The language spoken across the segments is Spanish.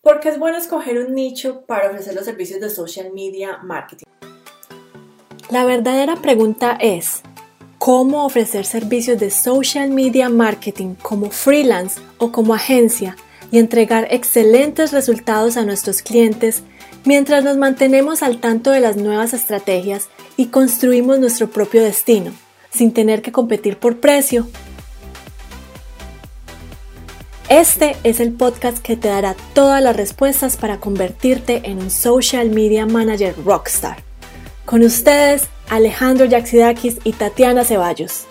¿Por qué es bueno escoger un nicho para ofrecer los servicios de social media marketing? La verdadera pregunta es, ¿cómo ofrecer servicios de social media marketing como freelance o como agencia y entregar excelentes resultados a nuestros clientes mientras nos mantenemos al tanto de las nuevas estrategias y construimos nuestro propio destino, sin tener que competir por precio este es el podcast que te dará todas las respuestas para convertirte en un social media manager rockstar. Con ustedes, Alejandro Yaxidakis y Tatiana Ceballos.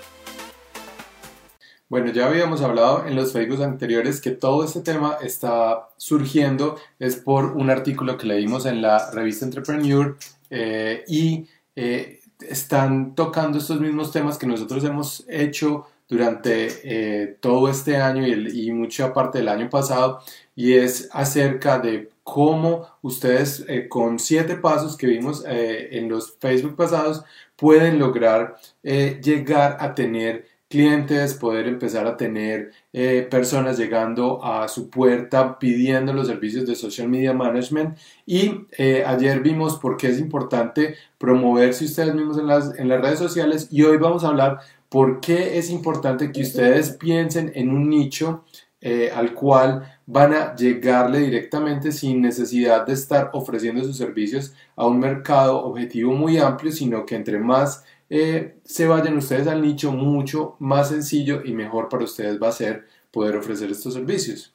Bueno, ya habíamos hablado en los Facebook anteriores que todo este tema está surgiendo es por un artículo que leímos en la revista Entrepreneur eh, y eh, están tocando estos mismos temas que nosotros hemos hecho durante eh, todo este año y, mucha parte del año pasado y es acerca de cómo ustedes eh, con siete pasos que vimos eh, en los Facebook pasados pueden lograr llegar a tener clientes, poder empezar a tener personas llegando a su puerta pidiendo los servicios de social media management. Y ayer vimos por qué es importante promoverse ustedes mismos en las, en las redes sociales y hoy vamos a hablar ¿Por qué es importante que ustedes piensen en un nicho eh, al cual van a llegarle directamente sin necesidad de estar ofreciendo sus servicios a un mercado objetivo muy amplio, sino que entre más eh, se vayan ustedes al nicho, mucho más sencillo y mejor para ustedes va a ser poder ofrecer estos servicios.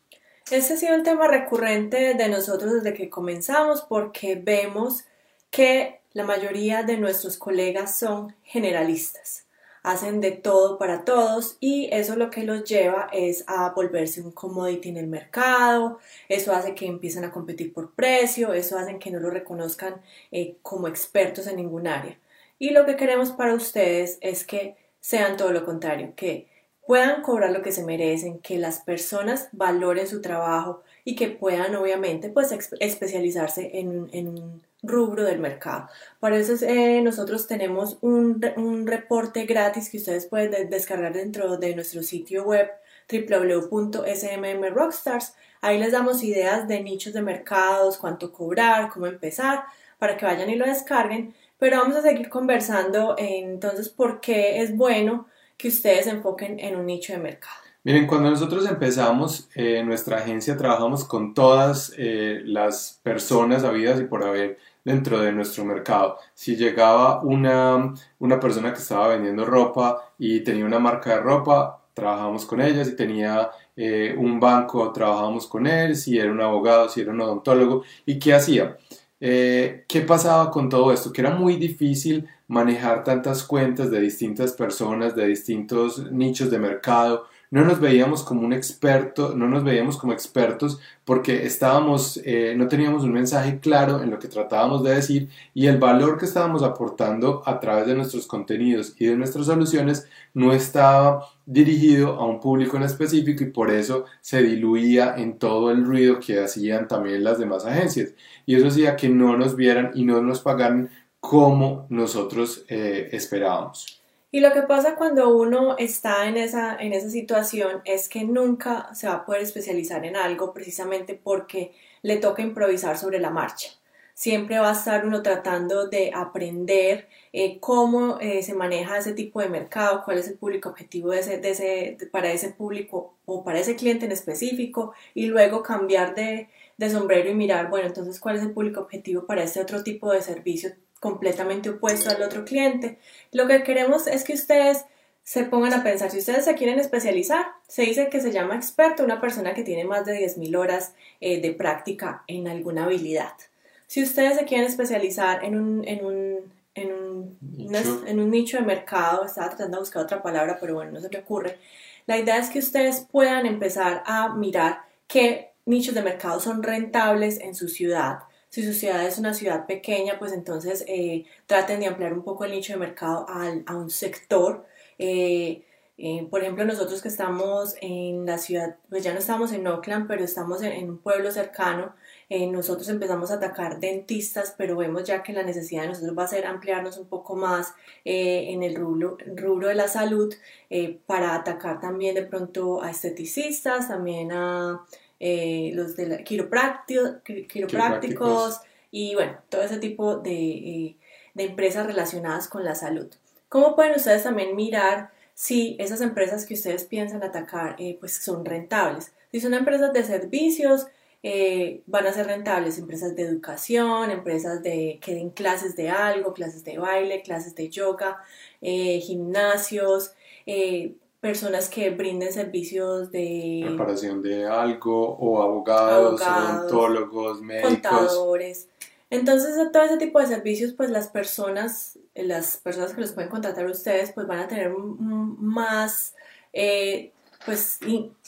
Este ha sido un tema recurrente de nosotros desde que comenzamos porque vemos que la mayoría de nuestros colegas son generalistas hacen de todo para todos y eso lo que los lleva es a volverse un commodity en el mercado, eso hace que empiecen a competir por precio, eso hace que no lo reconozcan eh, como expertos en ningún área. Y lo que queremos para ustedes es que sean todo lo contrario, que puedan cobrar lo que se merecen, que las personas valoren su trabajo y que puedan obviamente pues especializarse en, un rubro del mercado. Por eso eh, nosotros tenemos un, un, reporte gratis que ustedes pueden descargar dentro de nuestro sitio web www.smmrockstars. Ahí les damos ideas de nichos de mercados, cuánto cobrar, cómo empezar, para que vayan y lo descarguen. Pero vamos a seguir conversando entonces por qué es bueno que ustedes se enfoquen en un nicho de mercado. Miren, cuando nosotros empezamos eh, nuestra agencia trabajamos con todas eh, las personas habidas y por haber dentro de nuestro mercado. Si llegaba una, una persona que estaba vendiendo ropa y tenía una marca de ropa, trabajábamos con ella. Si tenía eh, un banco, trabajábamos con él. Si era un abogado, si era un odontólogo. ¿Y qué hacía? Eh, ¿Qué pasaba con todo esto? Que era muy difícil manejar tantas cuentas de distintas personas, de distintos nichos de mercado, no nos veíamos como un experto, no nos veíamos como expertos porque estábamos, eh, no teníamos un mensaje claro en lo que tratábamos de decir y el valor que estábamos aportando a través de nuestros contenidos y de nuestras soluciones no estaba dirigido a un público en específico y por eso se diluía en todo el ruido que hacían también las demás agencias y eso hacía que no nos vieran y no nos pagaran como nosotros eh, esperábamos. Y lo que pasa cuando uno está en esa, en esa situación es que nunca se va a poder especializar en algo precisamente porque le toca improvisar sobre la marcha. Siempre va a estar uno tratando de aprender eh, cómo eh, se maneja ese tipo de mercado, cuál es el público objetivo de ese, de ese, para ese público o para ese cliente en específico y luego cambiar de, de sombrero y mirar, bueno, entonces cuál es el público objetivo para este otro tipo de servicio completamente opuesto al otro cliente. Lo que queremos es que ustedes se pongan a pensar, si ustedes se quieren especializar, se dice que se llama experto una persona que tiene más de 10.000 horas eh, de práctica en alguna habilidad. Si ustedes se quieren especializar en un, en un, en un, nicho. en un nicho de mercado, estaba tratando de buscar otra palabra, pero bueno, no se me ocurre, la idea es que ustedes puedan empezar a mirar qué nichos de mercado son rentables en su ciudad, si su ciudad es una ciudad pequeña, pues entonces eh, traten de ampliar un poco el nicho de mercado a un sector. Eh, eh, por ejemplo, nosotros que estamos en la ciudad, pues ya no estamos en Oakland, pero estamos en, un pueblo cercano, nosotros empezamos a atacar dentistas, pero vemos ya que la necesidad de nosotros va a ser ampliarnos un poco más en el rubro, rubro de la salud para atacar también de pronto a esteticistas, también a eh, los de la, quiroprácticos, y bueno, todo ese tipo de, eh, de empresas relacionadas con la salud. ¿Cómo pueden ustedes también mirar si esas empresas que ustedes piensan atacar eh, pues son rentables? Si son empresas de servicios, eh, van a ser rentables, empresas de educación, empresas de, que den clases de algo, clases de baile, clases de yoga, eh, gimnasios, personas que brinden servicios de... Preparación de algo, o abogados, abogados odontólogos, médicos. Contadores. Entonces, todo ese tipo de servicios, pues las personas, las personas que los pueden contratar ustedes, pues van a tener más eh, pues,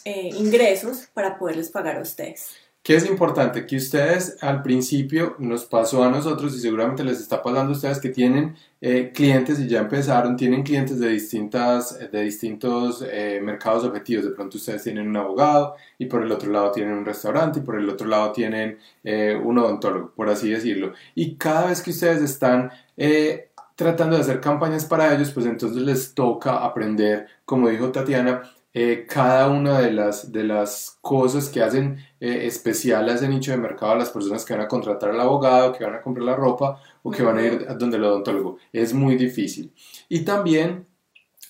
eh, ingresos para poderles pagar a ustedes. ¿Qué es importante? Que ustedes al principio nos pasó a nosotros y seguramente les está pasando a ustedes que tienen eh, clientes y ya empezaron, tienen clientes de, distintas, de distintos eh, mercados objetivos. De pronto ustedes tienen un abogado y por el otro lado tienen un restaurante y por el otro lado tienen eh, un odontólogo, por así decirlo. Y cada vez que ustedes están tratando de hacer campañas para ellos, pues entonces les toca aprender, como dijo Tatiana, eh, cada una de las, de las cosas que hacen eh, especial a ese nicho de mercado a las personas que van a contratar al abogado, que van a comprar la ropa o que van a ir a donde el odontólogo. Es muy difícil. Y también,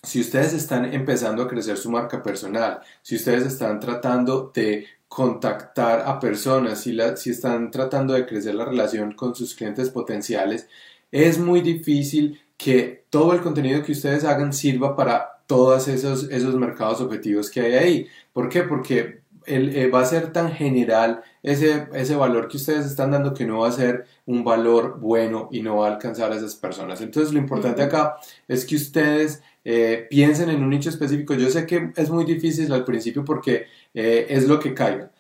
si ustedes están empezando a crecer su marca personal, si ustedes están tratando de contactar a personas, si, la, si están tratando de crecer la relación con sus clientes potenciales, es muy difícil que todo el contenido que ustedes hagan sirva para todos esos, esos mercados objetivos que hay ahí. ¿Por qué? Porque el, eh, va a ser tan general ese, ese valor que ustedes están dando que no va a ser un valor bueno y no va a alcanzar a esas personas. Entonces lo importante acá es que ustedes eh, piensen en un nicho específico. Yo sé que es muy difícil al principio porque eh, es lo que caiga.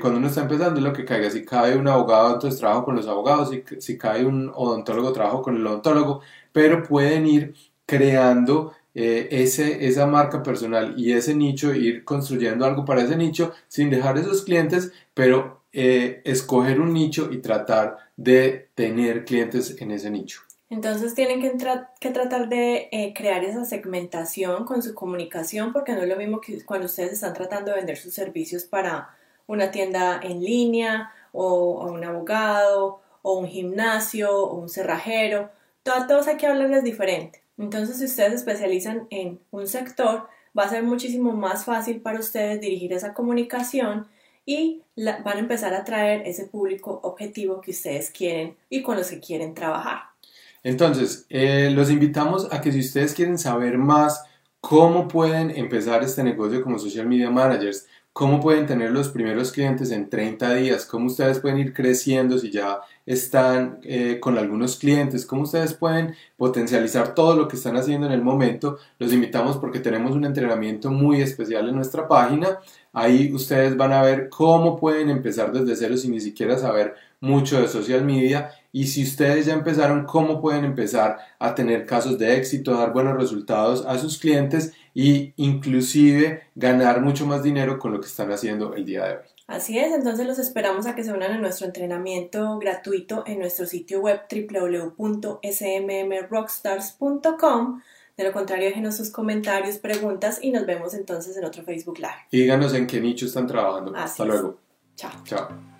cuando uno está empezando es lo que caiga. Si cae un abogado, entonces trabajo con los abogados. Si, si cae un odontólogo, trabajo con el odontólogo. Pero pueden ir creando eh, ese, esa marca personal y ese nicho, ir construyendo algo para ese nicho sin dejar esos clientes, pero eh, escoger un nicho y tratar de tener clientes en ese nicho. Entonces tienen que, que tratar de eh, crear esa segmentación con su comunicación porque no es lo mismo que cuando ustedes están tratando de vender sus servicios para una tienda en línea o un abogado o un gimnasio o un cerrajero. todos hay que hablarles diferente. Entonces, si ustedes se especializan en un sector, va a ser muchísimo más fácil para ustedes dirigir esa comunicación y van a empezar a atraer ese público objetivo que ustedes quieren y con los que quieren trabajar. Entonces, eh, los invitamos a que si ustedes quieren saber más cómo pueden empezar este negocio como social media managers, cómo pueden tener los primeros clientes en 30 días, cómo ustedes pueden ir creciendo si ya están eh, con algunos clientes, cómo ustedes pueden potencializar todo lo que están haciendo en el momento. Los invitamos porque tenemos un entrenamiento muy especial en nuestra página. Ahí ustedes van a ver cómo pueden empezar desde cero sin ni siquiera saber mucho de social media y si ustedes ya empezaron, cómo pueden empezar a tener casos de éxito, dar buenos resultados a sus clientes y inclusive ganar mucho más dinero con lo que están haciendo el día de hoy. Así es, entonces los esperamos a que se unan a nuestro entrenamiento gratuito en nuestro sitio web www.smmrockstars.com. De lo contrario, déjenos sus comentarios, preguntas y nos vemos entonces en otro Facebook Live. Y díganos en qué nicho están trabajando. Hasta luego. Chao. Chao.